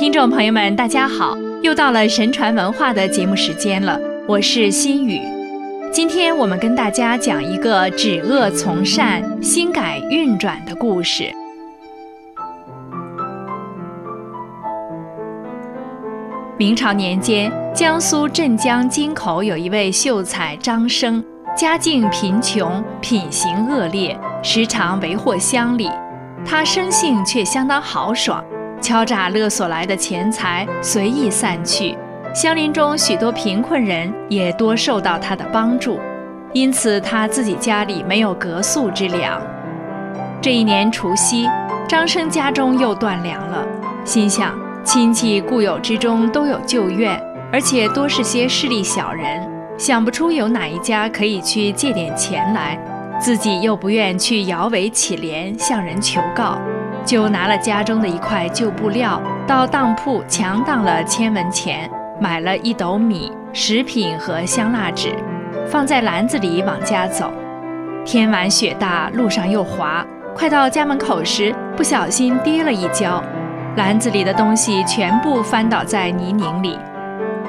听众朋友们，大家好！又到了神传文化的节目时间了，我是心雨。今天我们跟大家讲一个止恶从善、心改运转的故事。明朝年间，江苏镇江金口有一位秀才张生，家境贫穷，品行恶劣，时常为祸乡里。他生性却相当豪爽。敲诈勒索来的钱财随意散去，乡邻中许多贫困人也多受到他的帮助，因此他自己家里没有隔宿之粮。这一年除夕，张生家中又断粮了，心想亲戚故友之中都有旧怨，而且多是些势利小人，想不出有哪一家可以去借点钱来，自己又不愿去摇尾乞怜，向人求告。就拿了家中的一块旧布料，到当铺强当了千文钱，买了一斗米、食品和香蜡纸，放在篮子里往家走。天晚雪大，路上又滑，快到家门口时，不小心跌了一跤，篮子里的东西全部翻倒在泥泞里。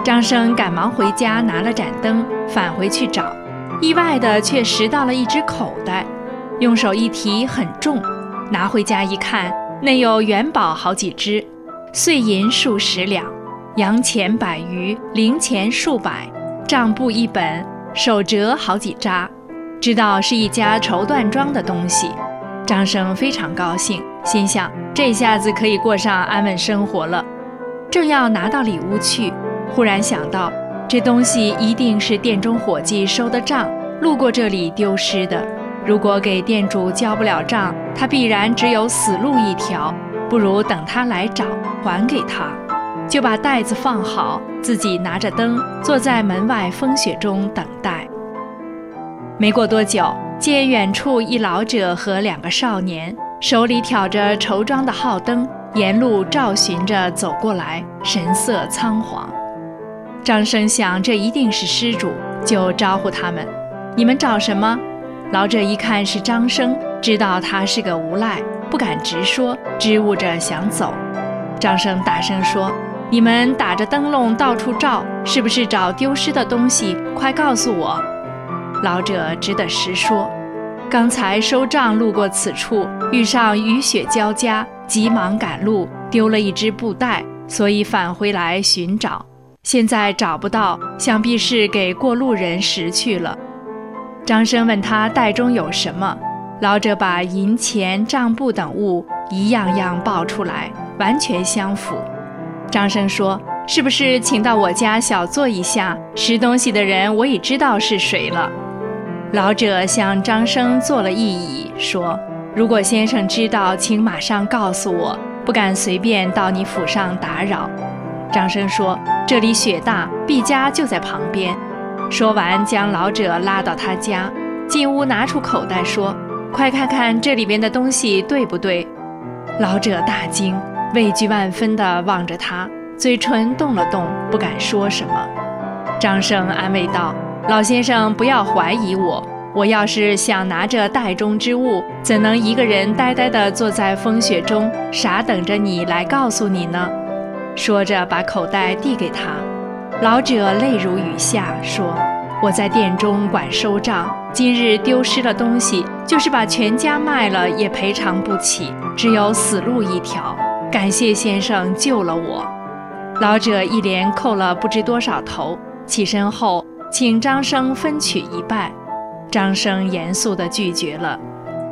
张生赶忙回家拿了盏灯，返回去找，意外的却拾到了一只口袋，用手一提，很重。拿回家一看，内有元宝好几只，碎银数十两，洋钱百余，零钱数百，账簿一本，手折好几扎，知道是一家绸缎庄的东西。张生非常高兴，心想这下子可以过上安稳生活了。正要拿到里屋去，忽然想到这东西一定是店中伙计收的账，路过这里丢失的。如果给店主交不了账，他必然只有死路一条。不如等他来找，还给他。就把袋子放好，自己拿着灯坐在门外风雪中等待。没过多久，见远处一老者和两个少年手里挑着绸装的号灯，沿路照寻着走过来，神色仓皇。张生想，这一定是失主，就招呼他们：“你们找什么？”老者一看是张生，知道他是个无赖，不敢直说，支吾着想走。张生大声说：“你们打着灯笼到处照，是不是找丢失的东西？快告诉我！”老者只得实说：“刚才收账路过此处，遇上雨雪交加，急忙赶路，丢了一只布袋，所以返回来寻找。现在找不到，想必是给过路人拾去了。”张生问他袋中有什么，老者把银钱、账簿等物一样样报出来，完全相符。张生说：“是不是请到我家小坐一下？拾东西的人我已知道是谁了。”老者向张生做了一揖，说：“如果先生知道，请马上告诉我，不敢随便到你府上打扰。”张生说：“这里雪大，毕家就在旁边。”说完，将老者拉到他家，进屋拿出口袋，说：“快看看这里边的东西对不对？”老者大惊，畏惧万分地望着他，嘴唇动了动，不敢说什么。张生安慰道：“老先生，不要怀疑我。我要是想拿着袋中之物，怎能一个人呆呆地坐在风雪中，傻等着你来告诉你呢？”说着，把口袋递给他。老者泪如雨下，说：“我在店中管收账，今日丢失了东西，就是把全家卖了也赔偿不起，只有死路一条。感谢先生救了我。”老者一连叩了不知多少头，起身后请张生分取一半。张生严肃地拒绝了。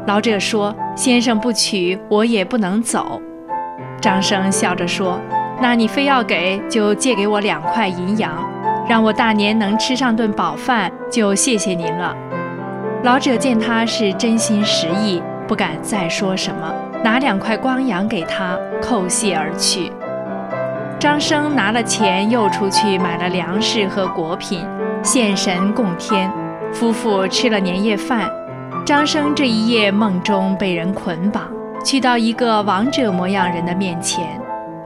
老者说：“先生不取，我也不能走。”张生笑着说。那你非要给，就借给我两块银洋，让我大年能吃上顿饱饭，就谢谢您了。老者见他是真心实意，不敢再说什么，拿两块光洋给他，叩谢而去。张生拿了钱，又出去买了粮食和果品，献神供天。夫妇吃了年夜饭。张生这一夜梦中被人捆绑，去到一个王者模样人的面前。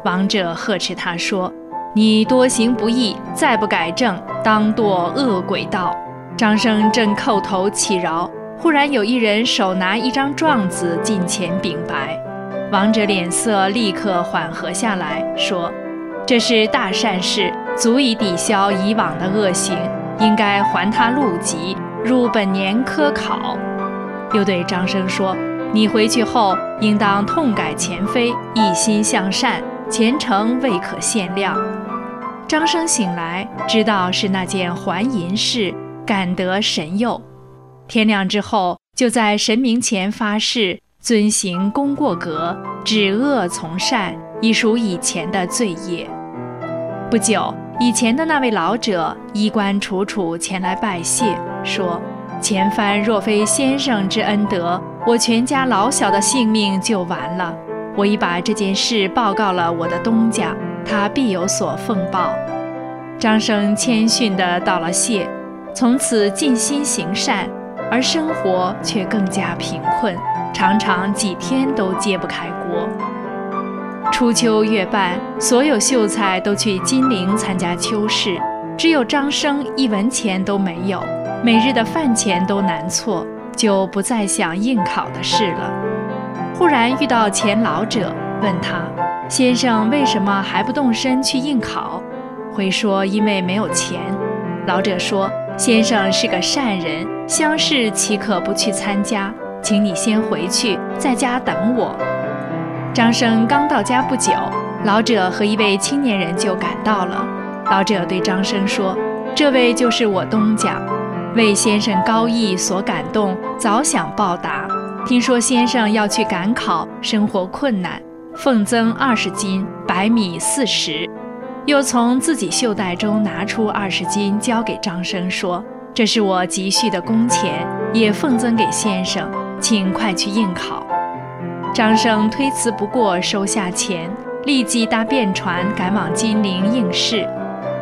王者呵斥他说：“你多行不义，再不改正，当堕恶鬼道。”张生正叩头乞饶，忽然有一人手拿一张状子近前禀白。王者脸色立刻缓和下来，说：“这是大善事，足以抵消以往的恶行，应该还他路籍，入本年科考。又对张生说：“你回去后，应当痛改前非，一心向善，前程未可限量。”张生醒来，知道是那件还银事，感得神佑。天亮之后，就在神明前发誓，遵行功过格，止恶从善，以赎以前的罪业。不久，以前的那位老者衣冠楚楚前来拜谢，说：“前番若非先生之恩德，我全家老小的性命就完了。我已把这件事报告了我的东家。”他必有所奉报。张生谦逊地道了谢，从此尽心行善，而生活却更加贫困，常常几天都揭不开锅。初秋月半，所有秀才都去金陵参加秋试，只有张生一文钱都没有，每日的饭钱都难错，就不再想应考的事了。突然遇到钱老者，问他。先生为什么还不动身去应考？回说因为没有钱。老者说：“先生是个善人，乡试岂可不去参加？请你先回去，在家等我。”张生刚到家不久，老者和一位青年人就赶到了。老者对张生说：“这位就是我东家，为先生高义所感动，早想报答。听说先生要去赶考，生活困难。”奉增二十斤白米四十，又从自己袖袋中拿出二十斤交给张生，说：“这是我急需的工钱，也奉赠给先生，请快去应考。”张生推辞不过，收下钱，立即搭便船赶往金陵应试。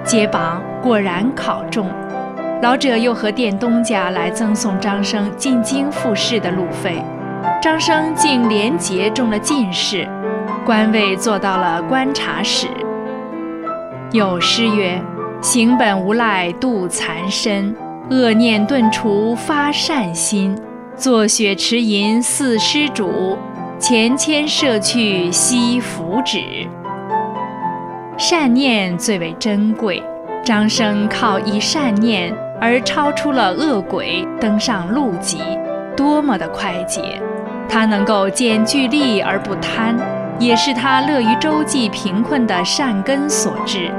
接榜果然考中，老者又和店东家来赠送张生进京复试的路费，张生竟连捷中了进士。官位做到了观察使。有诗曰：“行本无赖度残身，恶念顿除发善心。坐雪持银似施主，钱谦摄去惜福祉。”善念最为珍贵，张生靠一善念而超出了恶鬼，登上路级，多么的快捷！他能够见巨利而不贪。也是他乐于周济贫困的善根所致，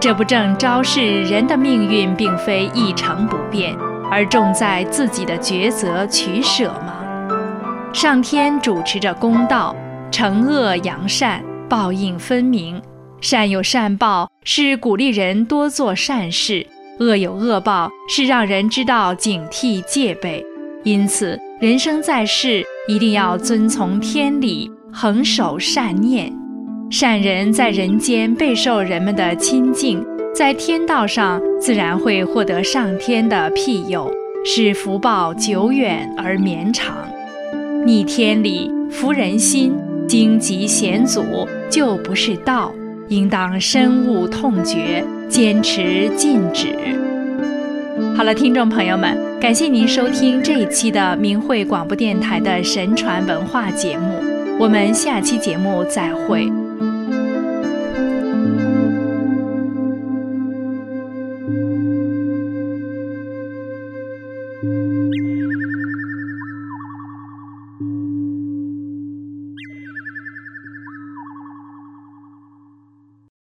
这不正昭示人的命运并非一成不变，而重在自己的抉择取舍吗？上天主持着公道，惩恶扬善，报应分明。善有善报，是鼓励人多做善事；恶有恶报，是让人知道警惕戒备。因此，人生在世，一定要遵从天理。恒守善念，善人在人间备受人们的亲近，在天道上自然会获得上天的庇佑，使福报久远而绵长。逆天理，服人心，荆棘险阻，就不是道，应当深恶痛绝，坚持禁止。好了，听众朋友们，感谢您收听这一期的明慧广播电台的神传文化节目。我们下期节目再会。